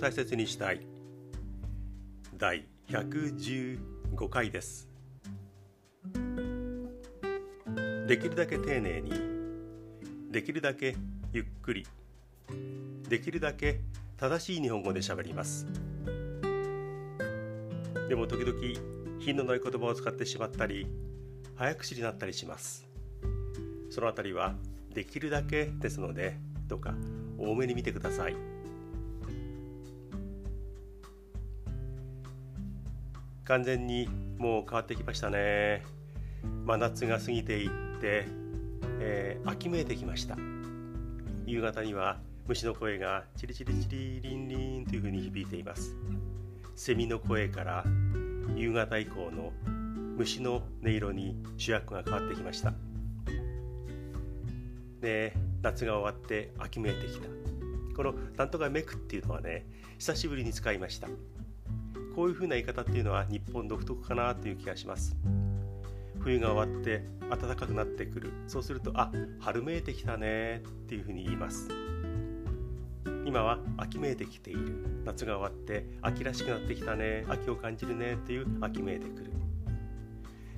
大切にしたい。第115回です。できるだけ丁寧にできるだけゆっくりできるだけ正しい日本語で喋ります。でも時々品のない言葉を使ってしまったり早口になったりします。そのあたりはできるだけですのでどうか多めに見てください。完全にもう変わってきましたね。真夏が過ぎていって、えー、秋めいてきました。夕方には虫の声がチリチリチリリンリンというふうに響いています。セミの声から夕方以降の虫の音色に主役が変わってきました。で夏が終わって秋めいてきた。この「なんとかめく」っていうのはね久しぶりに使いました。こういう風な言い方っていうのは日本独特かなという気がします。冬が終わって暖かくなってくる。そうするとあ春めいてきたねっていうふうに言います。今は秋めいてきている。夏が終わって秋らしくなってきたね。秋を感じるねっていう秋めいてくる。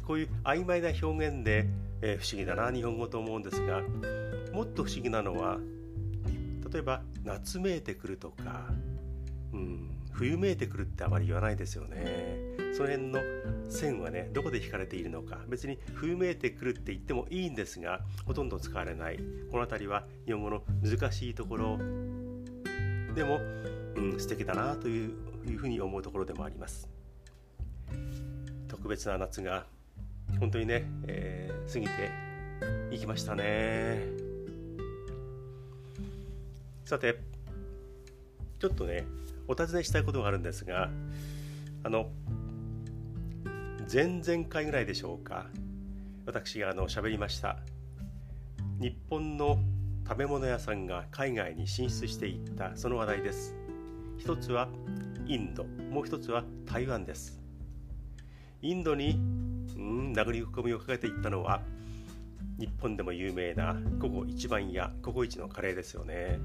こういう曖昧な表現で、えー、不思議だな。日本語と思うんですがもっと不思議なのは例えば夏めいてくるとか、うん、冬めいてくるってあまり言わないですよね。その辺の線はねどこで引かれているのか。別に冬めいてくるって言ってもいいんですがほとんど使われない。この辺りは日本語の難しいところ。でも、うん、素敵だなといういうふうに思うところでもあります。特別な夏が本当にね、えー、過ぎていきましたね。さてちょっとねお尋ねしたいことがあるんですがあの前々回ぐらいでしょうか。私があの喋りました。日本の食べ物屋さんが海外に進出していったその話題です。一つはインド。もう一つは台湾です。インドにうん殴り込みをかけていったのは日本でも有名な午後一番屋午後一のカレーですよね。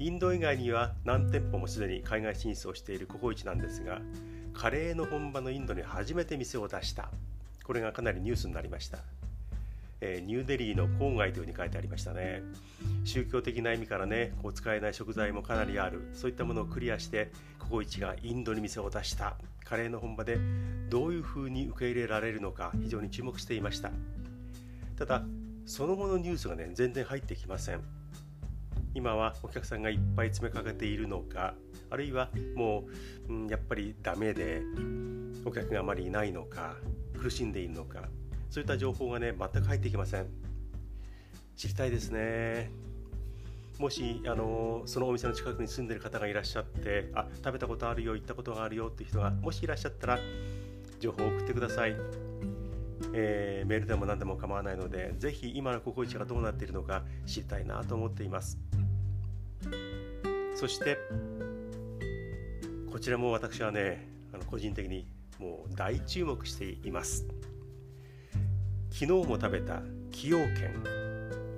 インド以外には何店舗もすでに海外進出をしているココイチなんですがカレーの本場のインドに初めて店を出した。これがかなりニュースになりました、えー、ニューデリーの郊外というふうに書いてありましたね。宗教的な意味からねこう使えない食材もかなりある。そういったものをクリアしてココイチがインドに店を出した。カレーの本場でどういうふうに受け入れられるのか非常に注目していました。ただその後のニュースがね全然入ってきません。今はお客さんがいっぱい詰めかけているのかあるいはもう、うん、やっぱりダメでお客があまりいないのか苦しんでいるのかそういった情報がね全く入ってきません。知りたいですね。もしあのそのお店の近くに住んでる方がいらっしゃってあ食べたことあるよ行ったことがあるよっていう人がもしいらっしゃったら情報を送ってください、えー、メールでも何でも構わないのでぜひ今のココイチがどうなっているのか知りたいなと思っています。そしてこちらも私はねあの個人的にもう大注目しています。昨日も食べた崎陽軒。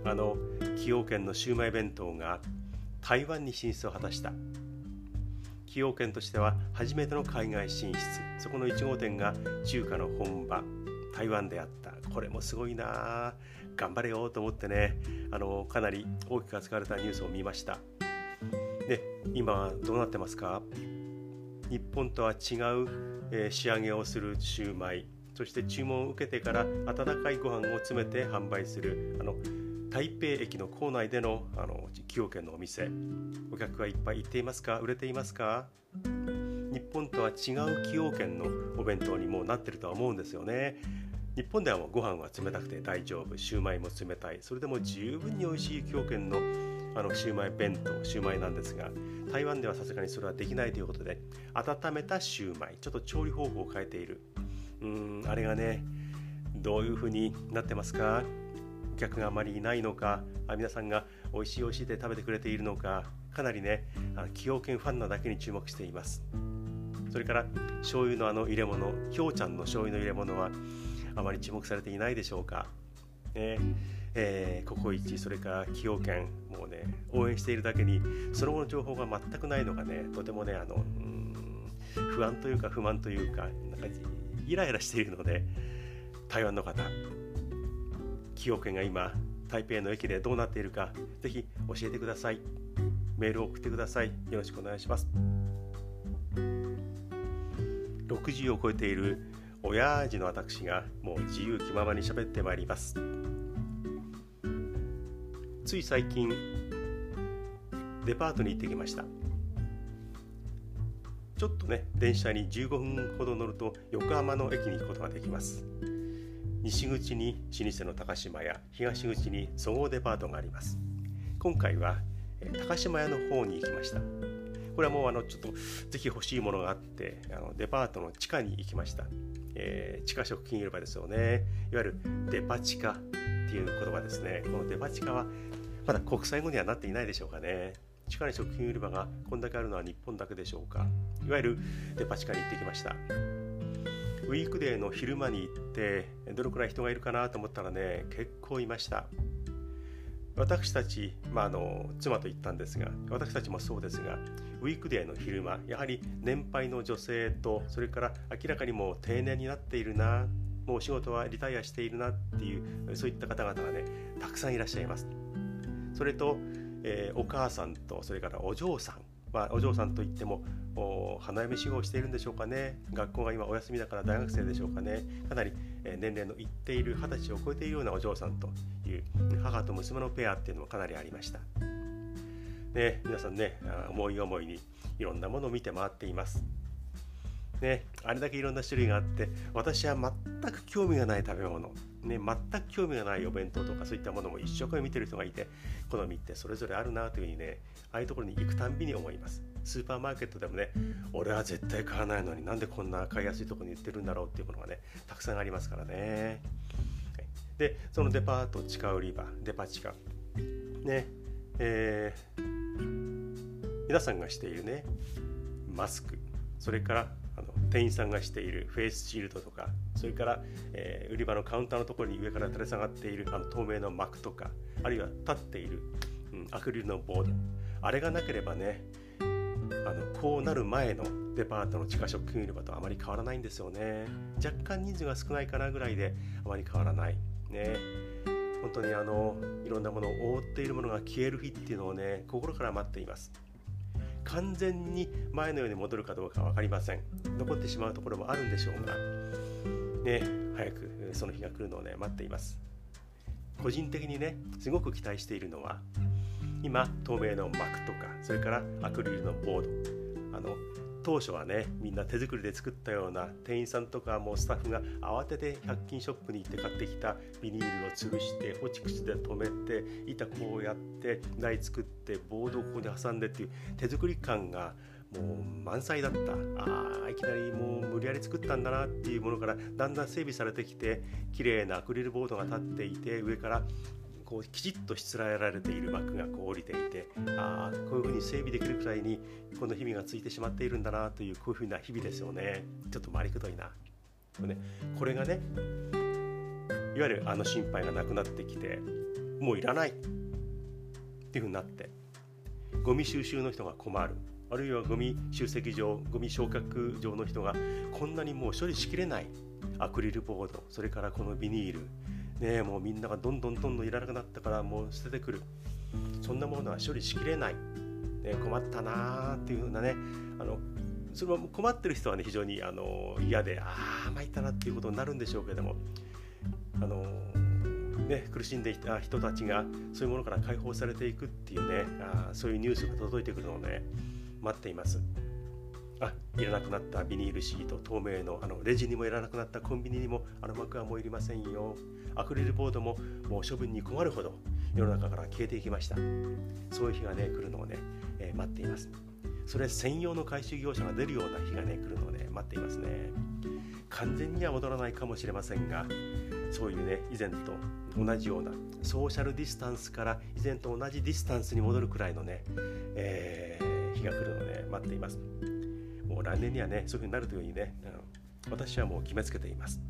あの崎陽軒のシウマイ弁当が台湾に進出を果たした。崎陽軒としては初めての海外進出。そこの1号店が中華の本場。台湾であった。これもすごいな。頑張れよと思ってね。あのかなり大きく扱われたニュースを見ました。で今どうなってますか？日本とは違う、えー、仕上げをするシューマイ。そして注文を受けてから温かいご飯を詰めて販売するあの台北駅の構内でのあの崎陽軒のお店。お客がいっぱい行っていますか？売れていますか？日本とは違う崎陽軒のお弁当にもなってるとは思うんですよね。日本ではもうご飯は冷たくて大丈夫。シューマイも冷たい。それでも十分に美味しい崎陽軒のあのシューマイ弁当シューマイなんですが台湾ではさすがにそれはできないということで温めたシューマイ。ちょっと調理方法を変えている。うんあれがねどういう風になってますか？お客があまりいないのか？あ皆さんが美味しい美味しいで食べてくれているのか？かなりね崎陽軒ファンなだけに注目しています。それから醤油のあの入れ物ひょうちゃんの醤油の入れ物はあまり注目されていないでしょうか、ね。えー、ココイチそれから崎陽軒もうね応援しているだけにその後の情報が全くないのがねとてもねあの不安というか不満というかなんかイライラしているので台湾の方崎陽軒が今台北の駅でどうなっているかぜひ教えてください。メールを送ってください。よろしくお願いします。60を超えている親父の私がもう自由気ままに喋ってまいります。つい最近デパートに行ってきました。ちょっとね電車に15分ほど乗ると横浜の駅に行くことができます。西口に老舗の高島屋東口に総合デパートがあります。今回は高島屋の方に行きました。これはもうあのちょっとぜひ欲しいものがあってあのデパートの地下に行きました、えー、地下食品売り場ですよね。いわゆるデパ地下っていう言葉ですね。このデパ地下はまだ国際語にはなっていないでしょうかね。地下に食品売り場がこんだけあるのは日本だけでしょうか。いわゆるデパ地下に行ってきました。ウィークデーの昼間に行ってどのくらい人がいるかなと思ったらね結構いました。私たち、まあ、の妻と行ったんですが私たちもそうですがウィークデーの昼間やはり年配の女性とそれから明らかにもう定年になっているなもう仕事はリタイアしているなっていうそういった方々がねたくさんいらっしゃいます。それと、えー、お母さんとそれからお嬢さん。まあ、お嬢さんといってもお花嫁修行をしているんでしょうかね。学校が今お休みだから大学生でしょうかね。かなり年齢のいっている二十歳を超えているようなお嬢さんという母と娘のペアっていうのもかなりありました、ね、皆さんね思い思いにいろんなものを見て回っています。ね、あれだけいろんな種類があって私は全く興味がない食べ物、ね、全く興味がないお弁当とかそういったものも一生懸命見てる人がいて好みってそれぞれあるなというふうにねああいうところに行くたんびに思います。スーパーマーケットでもね俺は絶対買わないのになんでこんな買いやすいところに売ってるんだろうっていうものがねたくさんありますからね。でそのデパート地下売り場デパ地下。ね。えー、皆さんがしているねマスク。それからあの店員さんがしているフェイスシールドとかそれから、えー、売り場のカウンターのところに上から垂れ下がっているあの透明の幕とかあるいは立っている、うん、アクリルのボード。あれがなければねあのこうなる前のデパートの地下食品売り場とあまり変わらないんですよね。若干人数が少ないかなぐらいであまり変わらない。ね。本当にあのいろんなものを覆っているものが消える日っていうのをね心から待っています。完全に前のように戻るかどうか分かりません。残ってしまうところもあるんでしょうが。ね。早くその日が来るのをね待っています。個人的にねすごく期待しているのは今透明の膜とかそれからアクリルのボード。あの当初はねみんな手作りで作ったような店員さんとかもスタッフが慌てて100均ショップに行って買ってきたビニールを潰してホチクスで留めて板こうやって台作ってボードをここに挟んでっていう手作り感がもう満載だった。あいきなりもう無理やり作ったんだなっていうものからだんだん整備されてきて綺麗なアクリルボードが立っていて上からこうきちっとしつらえられている幕がこう降りていてああこういうふうに整備できるくらいにこの日々がついてしまっているんだなというこういうふうな日々ですよね。ちょっと回りくどいな。これ,、ね、これがねいわゆるあの心配がなくなってきてもういらない。っていうふうになってゴミ収集の人が困る。あるいはゴミ集積場ゴミ焼却場の人がこんなにもう処理しきれない。アクリルボードそれからこのビニール。ねもうみんながどんどんどんどんいらなくなったからもう捨ててくる。そんなものは処理しきれない、ね、困ったなーっていうふうなねあのそれは困ってる人はね非常にあの嫌でああ参ったなっていうことになるんでしょうけども。あのね、苦しんでいた人たちがそういうものから解放されていくっていうねあそういうニュースが届いてくるのをね待っています。あいらなくなったビニールシート透明のあのレジにもいらなくなったコンビニにもあの幕はもういりませんよ。アクリルボードももう処分に困るほど世の中から消えていきました。そういう日がね来るのをね、えー、待っています。それ専用の回収業者が出るような日がね来るのをね待っていますね。完全には戻らないかもしれませんがそういうね以前と同じようなソーシャルディスタンスから以前と同じディスタンスに戻るくらいのね、えー、日が来るのをね待っています。もう来年にはねそういうふうになるというふうにね、うん、私はもう決めつけています。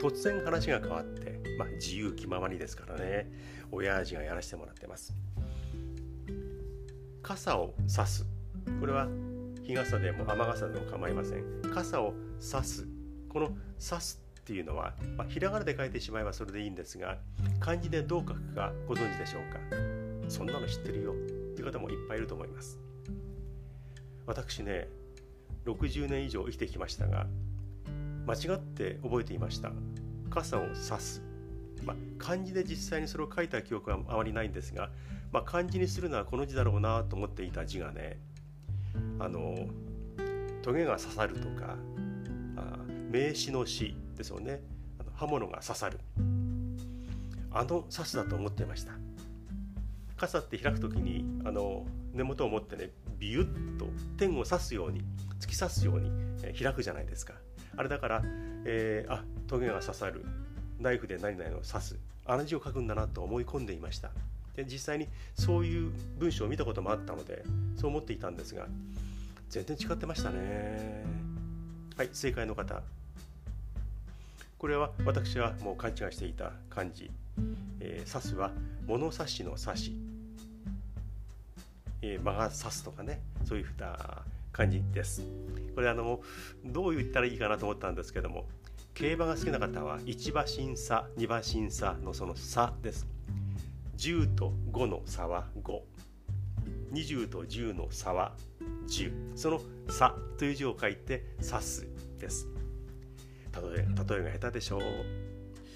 突然話が変わって、まあ、自由気ままにですからね親父がやらせてもらってます。傘を差す。これは日傘でも雨傘でも構いません。傘を差す。この差すっていうのは、まあ、ひらがなで書いてしまえばそれでいいんですが漢字でどう書くかご存知でしょうか？そんなの知ってるよっていう方もいっぱいいると思います。私ね60年以上生きてきましたが間違って覚えていました。傘を差す、まあ、漢字で実際にそれを書いた記憶はあまりないんですが、まあ、漢字にするのはこの字だろうなと思っていた字がねあのトゲが刺さるとかあ名詞の詩ですよね。あの刃物が刺さる。あの刺すだと思ってました。傘って開く時にあの根元を持ってねビュッと点を刺すように突き刺すように、開くじゃないですか。あれだから、えー、あトゲが刺さる。ナイフで何々を刺す。あの字を書くんだなと思い込んでいました。で実際にそういう文章を見たこともあったのでそう思っていたんですが全然違ってましたね。はい正解の方。これは私はもう勘違いしていた漢字、えー、刺すは物差しの差し、えー、間が刺すとかねそういうふうな感じです。これあのどう言ったらいいかなと思ったんですけども競馬が好きな方は1馬審査2馬審査のその差です。10と5の差は520と10の差は10その差という字を書いて指すです。例え例えが下手でしょう。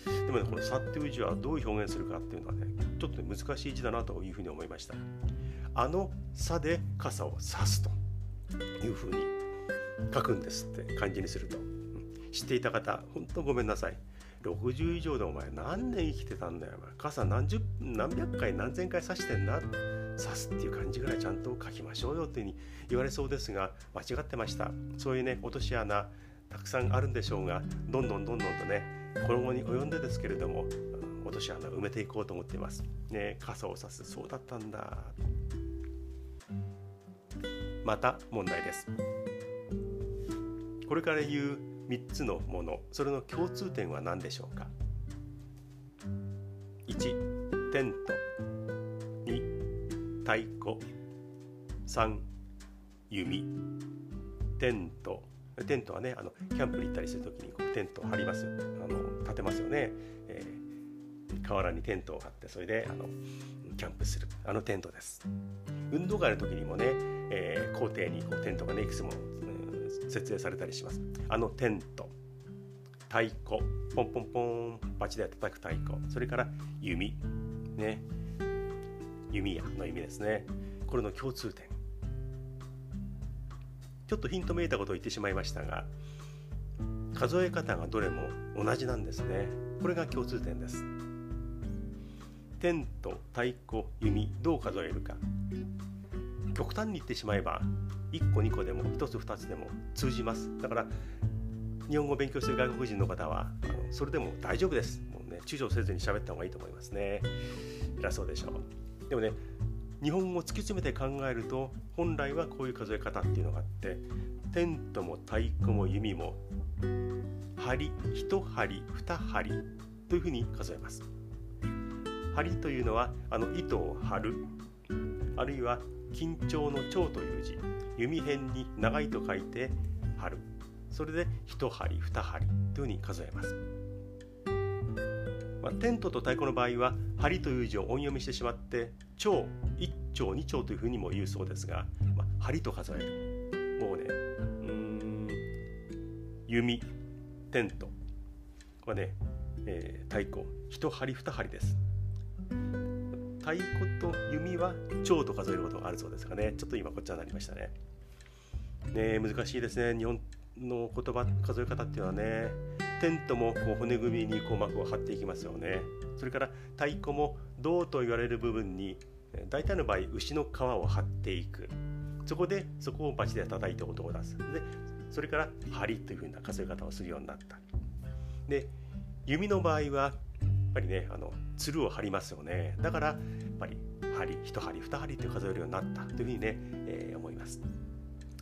でもねこの差っていう字はどう表現するかっていうのはねちょっと、ね、難しい字だなというふうに思いました。あの差で傘を指すと。いうふうに書くんですって漢字にすると、知っていた方本当ごめんなさい。60以上でお前何年生きてたんだよ傘何十何百回何千回刺してんな刺すっていう感じぐらいちゃんと書きましょうよっていうふうに言われそうですが間違ってました。そういうね落とし穴たくさんあるんでしょうがどんどんどんどんとね今後に及んでですけれども落とし穴を埋めていこうと思っています。ね傘を刺すそうだったんだ。また問題です。これから言う3つのものそれの共通点は何でしょうか？1テント。2太鼓。3弓。テント。テントはねあのキャンプに行ったりする時にこうテントを張ります。あの立てますよね、えー、河原にテントを張ってそれであのキャンプする。あのテントです。運動会の時にもね、えー、校庭にこうテントがねいくつも、うん、設営されたりします。あのテント。太鼓。ポンポンポンバチで叩く太鼓。それから弓。ね。弓矢の意味ですね。これの共通点。ちょっとヒントめいたことを言ってしまいましたが数え方がどれも同じなんですね。これが共通点です。テント太鼓弓どう数えるか。極端に言ってしまえば1個2個でも1つ2つでも通じます。だから日本語を勉強する外国人の方はあのそれでも大丈夫です。もうね躊躇せずに喋った方がいいと思いますね。偉そうでしょう。でもね日本語を突き詰めて考えると本来はこういう数え方っていうのがあってテントも太鼓も弓も針1針2針というふうに数えます。針というのはあの糸を張るあるいは緊張の張という字弓辺に長いと書いて張る。それで1針2針というふうに数えます。まあ、テントと太鼓の場合は針という字を音読みしてしまって蝶1丁2丁というふうにも言うそうですが、まあ、針と数える。もうねうん弓テント。これね、えー、太鼓。1針2針です。太鼓と弓は蝶と数えることがあるそうですがねちょっと今こっちになりましたね。ね難しいですね。日本の言葉数え方っていうのはね。テントもこう骨組みに鼓膜を張っていきますよね。それから太鼓も銅と言われる部分に大体の場合牛の皮を張っていく。そこでそこをバチで叩いて音を出す。でそれから針というふうな数え方をするようになった。で弓の場合はやっぱりねあのつるを張りますよね。だからやっぱり針1針2針って数えるようになった。というふうにね、えー、思います。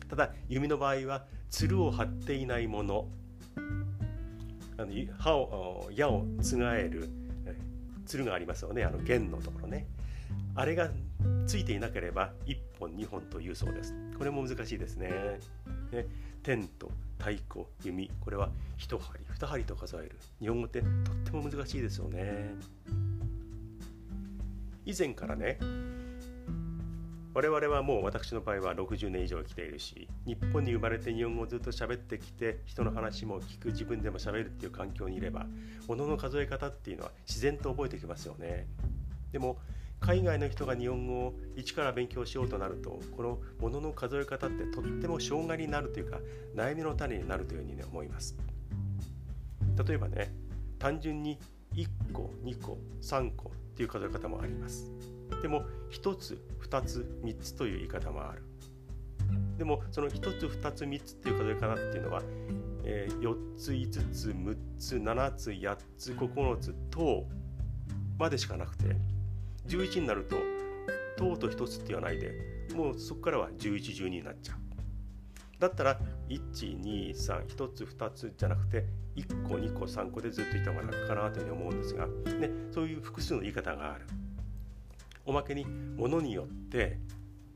ただ弓の場合はつるを張っていないもの。あの歯を矢をつがえるつるがありますよね。あの弦のところね。あれがついていなければ1本2本というそうです。これも難しいですね。ね。天と太鼓弓。これは1針2針と数える。日本語ってとっても難しいですよね。以前からね我々はもう私の場合は60年以上生きているし日本に生まれて日本語をずっと喋ってきて人の話も聞く自分でも喋るっていう環境にいれば物の数え方っていうのは自然と覚えてきますよね。でも海外の人が日本語を一から勉強しようとなるとこの物の数え方ってとっても障害になるというか悩みの種になるというふうに、ね、思います。例えばね単純に1個2個3個っていう数え方もあります。でも1つ2つ3つという言い方もある。でもその1つ2つ3つっていう数え方っていうのは、えー、4つ5つ6つ7つ8つ9つ等までしかなくて11になると等と1つって言わないでもうそこからは1112になっちゃう。だったら1231つ2つじゃなくて1個2個3個でずっといた方が楽かなというふうに思うんですが、ね、そういう複数の言い方がある。おまけに物によって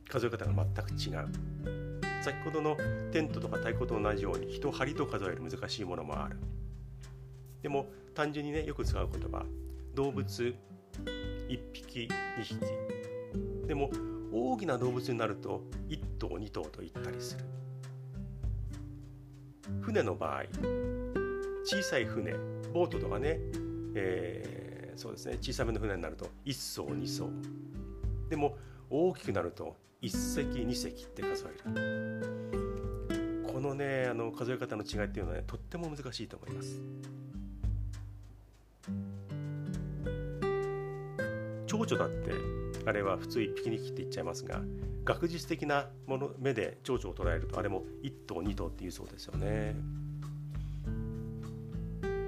数え方が全く違う。先ほどのテントとか太鼓と同じように一針と数える難しいものもある。でも単純にねよく使う言葉。動物1匹2匹。でも大きな動物になると1頭2頭と言ったりする。船の場合小さい船ボートとかね、えーそうですね。小さめの船になると1艘2艘。でも大きくなると1隻2隻って数える。このねあの数え方の違いっていうのはねとっても難しいと思います。蝶々だってあれは普通1匹2匹って言っちゃいますが学術的なもの目で蝶々を捉えるとあれも1頭2頭っていうそうですよね。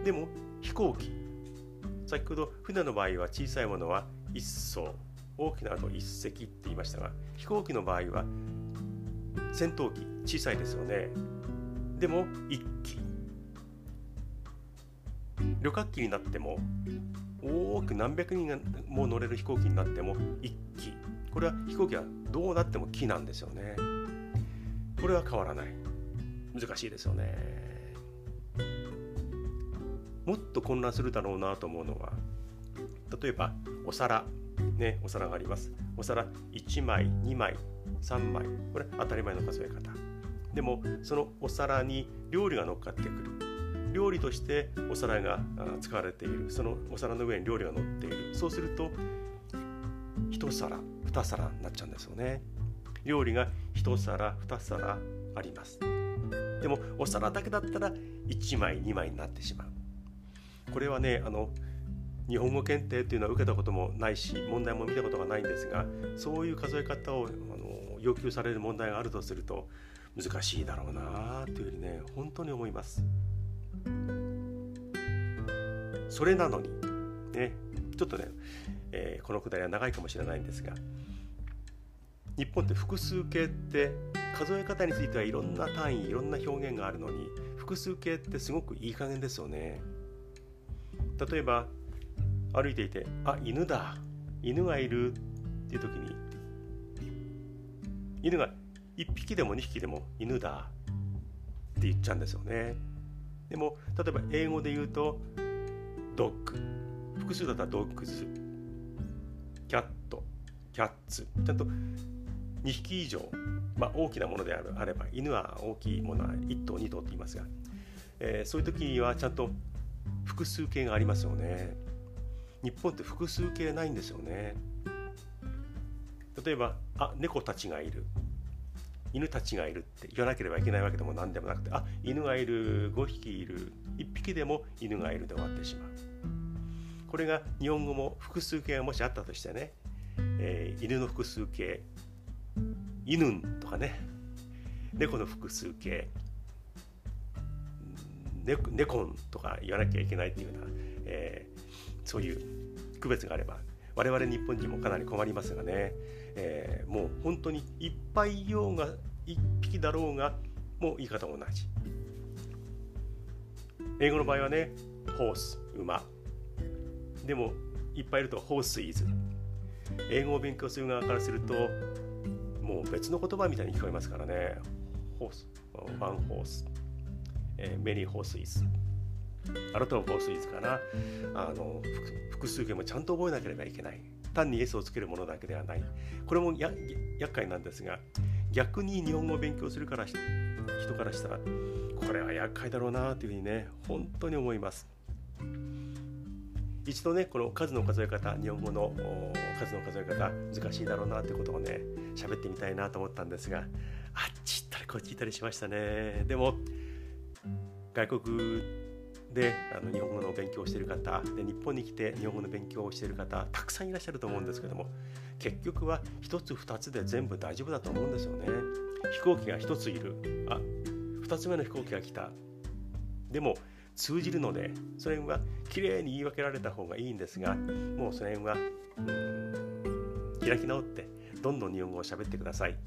でも飛行機。先ほど船の場合は小さいものは1艘大きなの1隻って言いましたが飛行機の場合は戦闘機小さいですよね。でも1機。旅客機になっても多く何百人がもう乗れる飛行機になっても1機。これは飛行機はどうなっても木なんですよね。これは変わらない。難しいですよね。もっと混乱するだろうなと思うのは例えばお皿。ねお皿があります。お皿1枚2枚3枚。これ当たり前の数え方。でもそのお皿に料理が乗っかってくる。料理としてお皿が使われている。そのお皿の上に料理が乗っている。そうすると1皿2皿になっちゃうんですよね。料理が1皿2皿あります。でもお皿だけだったら1枚2枚になってしまう。これはねあの日本語検定っていうのは受けたこともないし問題も見たことがないんですがそういう数え方をあの要求される問題があるとすると難しいだろうなというふうにね本当に思います。それなのにねちょっとね、えー、このくだりは長いかもしれないんですが日本って複数形って数え方についてはいろんな単位いろんな表現があるのに複数形ってすごくいい加減ですよね。例えば歩いていて「あ犬だ。犬がいる」っていう時に犬が1匹でも2匹でも犬だ。って言っちゃうんですよね。でも例えば英語で言うとドッグ複数だったらドッグズ。キャットキャッツちゃんと2匹以上、まあ、大きなものであれば犬は大きいものは1頭2頭って言いますが、えー、そういう時にはちゃんと複数形がありますよね。日本って複数形ないんですよね。例えばあ猫たちがいる。犬たちがいるって言わなければいけないわけでも何でもなくてあ犬がいる。5匹いる。1匹でも犬がいるで終わってしまう。これが日本語も複数形がもしあったとしてね、えー、犬の複数形犬とかね猫の複数形ネネコンとか言わなきゃいけないっていうような、えー、そういう区別があれば我々日本人もかなり困りますがね、えー、もう本当にいっぱいいようが1匹だろうがもう言い方同じ。英語の場合はねホース馬。でもいっぱいいるとホースイズ英語を勉強する側からするともう別の言葉みたいに聞こえますからね。ホースワンホース、えー、メリーホースイズあなたのホースイズかな？あの複数形もちゃんと覚えなければいけない。単に S をつけるものだけではない。これもや厄介なんですが逆に日本語を勉強するから人からしたらこれは厄介だろうなというふうにね本当に思います。一度ねこの数の数え方日本語の数の数え方難しいだろうなということをね喋ってみたいなと思ったんですがあっち行ったりこっち行ったりしましたね。でも外国であの日本語の勉強をしている方で日本に来て日本語の勉強をしている方たくさんいらっしゃると思うんですけども結局は1つ2つで全部大丈夫だと思うんですよね。飛行機が1ついる。あ2つ目の飛行機が来た。でも通じるのでそれはきれいに言い分けられた方がいいんですがもうその辺は開き直ってどんどん日本語を喋ってください。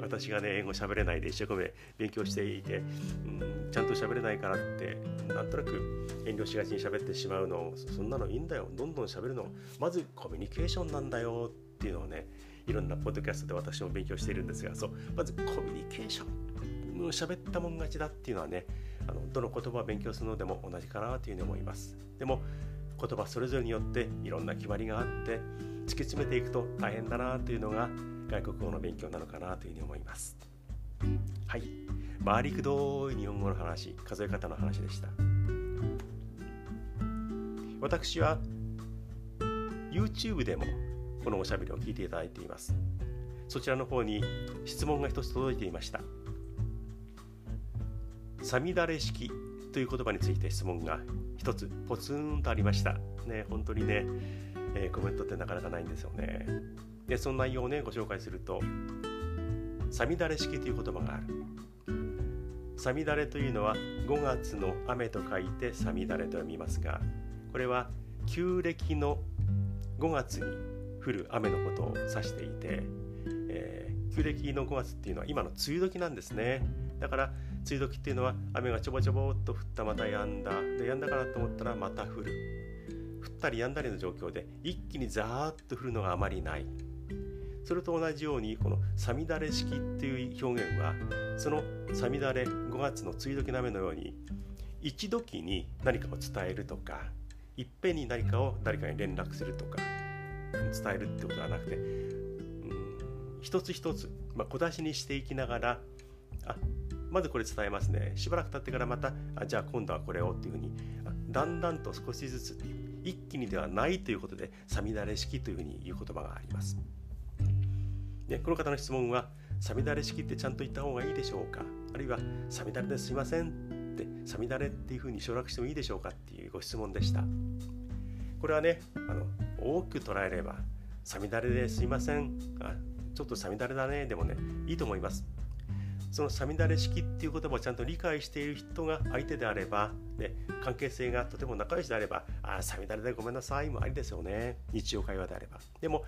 私がね英語喋れないで一生懸命勉強していて、うん、ちゃんと喋れないからってなんとなく遠慮しがちに喋ってしまうのそんなのいいんだよどんどん喋るのまずコミュニケーションなんだよっていうのをねいろんなポッドキャストで私も勉強しているんですがそうまずコミュニケーション喋ったもん勝ちだっていうのはねあのどの言葉を勉強するのでも同じかなというふうに思います。でも言葉それぞれによっていろんな決まりがあって突き詰めていくと大変だなというのが外国語の勉強なのかなというふうに思います。はい。回りくどい日本語の話、数え方の話でした。私は YouTube でもこのおしゃべりを聞いていただいています。そちらの方に質問が一つ届いていました。さみだれ式という言葉について質問が一つポツンとありました。ね、本当にね、えー、コメントってなかなかないんですよね。でその内容をねご紹介すると「さみだれ式」という言葉がある。さみだれというのは5月の雨と書いてさみだれと読みますがこれは旧暦の5月に降る雨のことを指していて、えー、旧暦の5月っていうのは今の梅雨時なんですね。だから梅雨時っていうのは雨がちょぼちょぼっと降ったまた止んだ。で止んだかなと思ったらまた降る。降ったり止んだりの状況で一気にザーッと降るのがあまりない。それと同じようにこの「さみだれ式」っていう表現はそのさみだれ5月の梅雨時の雨のように一時に何かを伝えるとかいっぺんに何かを誰かに連絡するとか伝えるってことはなくて、うん、一つ一つ、まあ、小出しにしていきながらあまずこれ伝えますねしばらく経ってからまたあじゃあ今度はこれをっていうふうにだんだんと少しずつ一気にではないということでさみだれ式というふうに言う言葉があります。でこの方の質問は、さみだれ式ってちゃんと言った方がいいでしょうか？あるいは、さみだれですいませんって、さみだれっていうふうに省略してもいいでしょうか？っていうご質問でした。これはね、あの多く捉えれば、さみだれですいませんあ、ちょっとさみだれだね、でもね、いいと思います。そのさみだれ式っていう言葉をちゃんと理解している人が相手であれば、ね、関係性がとても仲良しであれば、ああ、さみだれでごめんなさいもありですよね。日常会話であれば。でも、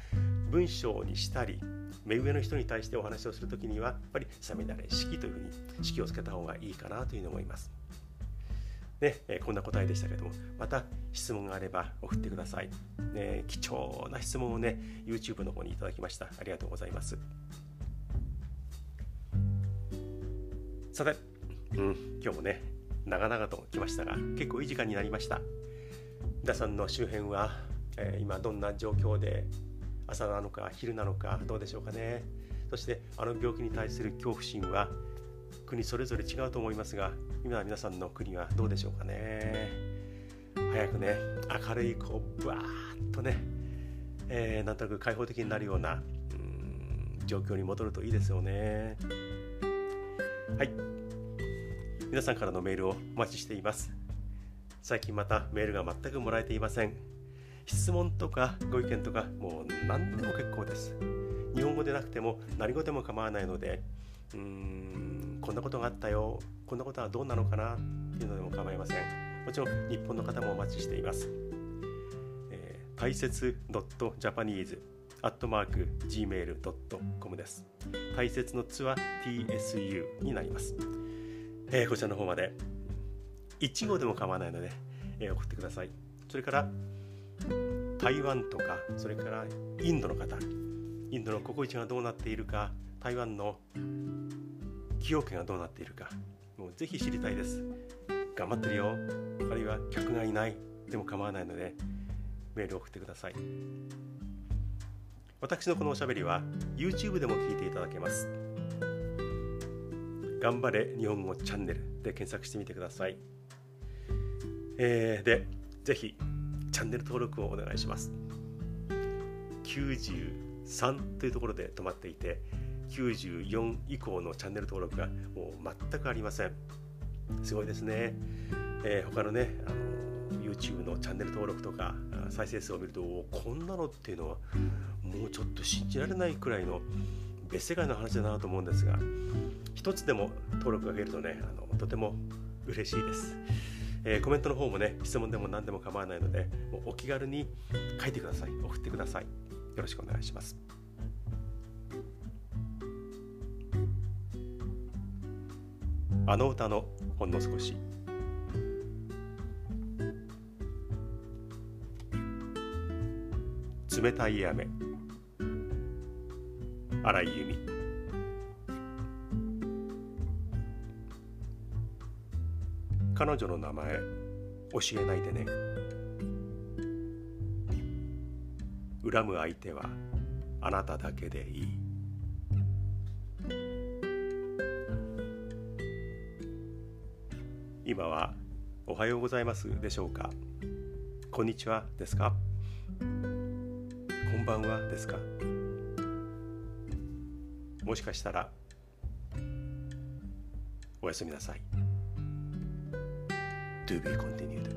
文章にしたり、目上の人に対してお話をするときには、やっぱりさみだれ式というふうに式をつけた方がいいかなというふうに思います。ね、え、こんな答えでしたけども、また質問があれば送ってください。ね、貴重な質問をね、YouTube の方にいただきました。ありがとうございます。さて、うん、今日もね、長々と来ましたが、結構いい時間になりました。皆さんの周辺は、えー、今どんな状況で朝なのか昼なのかどうでしょうかね。そしてあの病気に対する恐怖心は国それぞれ違うと思いますが今皆さんの国はどうでしょうかね。早くね明るいこうブワーッとね、えー、なんとなく開放的になるようなう状況に戻るといいですよね。はい。皆さんからのメールをお待ちしています。最近またメールが全くもらえていません。質問とかご意見とかもう何でも結構です。日本語でなくても何語でも構わないのでうーんこんなことがあったよこんなことはどうなのかなっていうのでも構いません。もちろん日本の方もお待ちしています、えー、大切 .japanese アットマーク gmail.com です。大切のつは TSU になります、えー、こちらの方まで。1号でも構わないので、えー、送ってください。それから台湾とかそれからインドの方インドのココイチがどうなっているか台湾の崎陽軒がどうなっているかもうぜひ知りたいです。頑張ってるよ。あるいは客がいない。でも構わないのでメールを送ってください。私のこのおしゃべりは YouTube でも聞いていただけます。頑張れ日本語チャンネルで検索してみてください、えー、でぜひチャンネル登録をお願いします。93というところで止まっていて94以降のチャンネル登録がもう全くありません。すごいですね、えー、他のねあの YouTube のチャンネル登録とか再生数を見るとこんなのっていうのはもうちょっと信じられないくらいの別世界の話だなと思うんですが一つでも登録が増えるとねあのとても嬉しいです、えー、コメントの方もね質問でも何でも構わないのでもうお気軽に書いてください。送ってください。よろしくお願いします。あの歌のほんの少し。冷たい雨。荒井由実彼女の名前教えないでね。恨む相手はあなただけでいい。今はおはようございますでしょうか？こんにちはですか？こんばんはですか？もしかしたらおやすみなさい。To be continued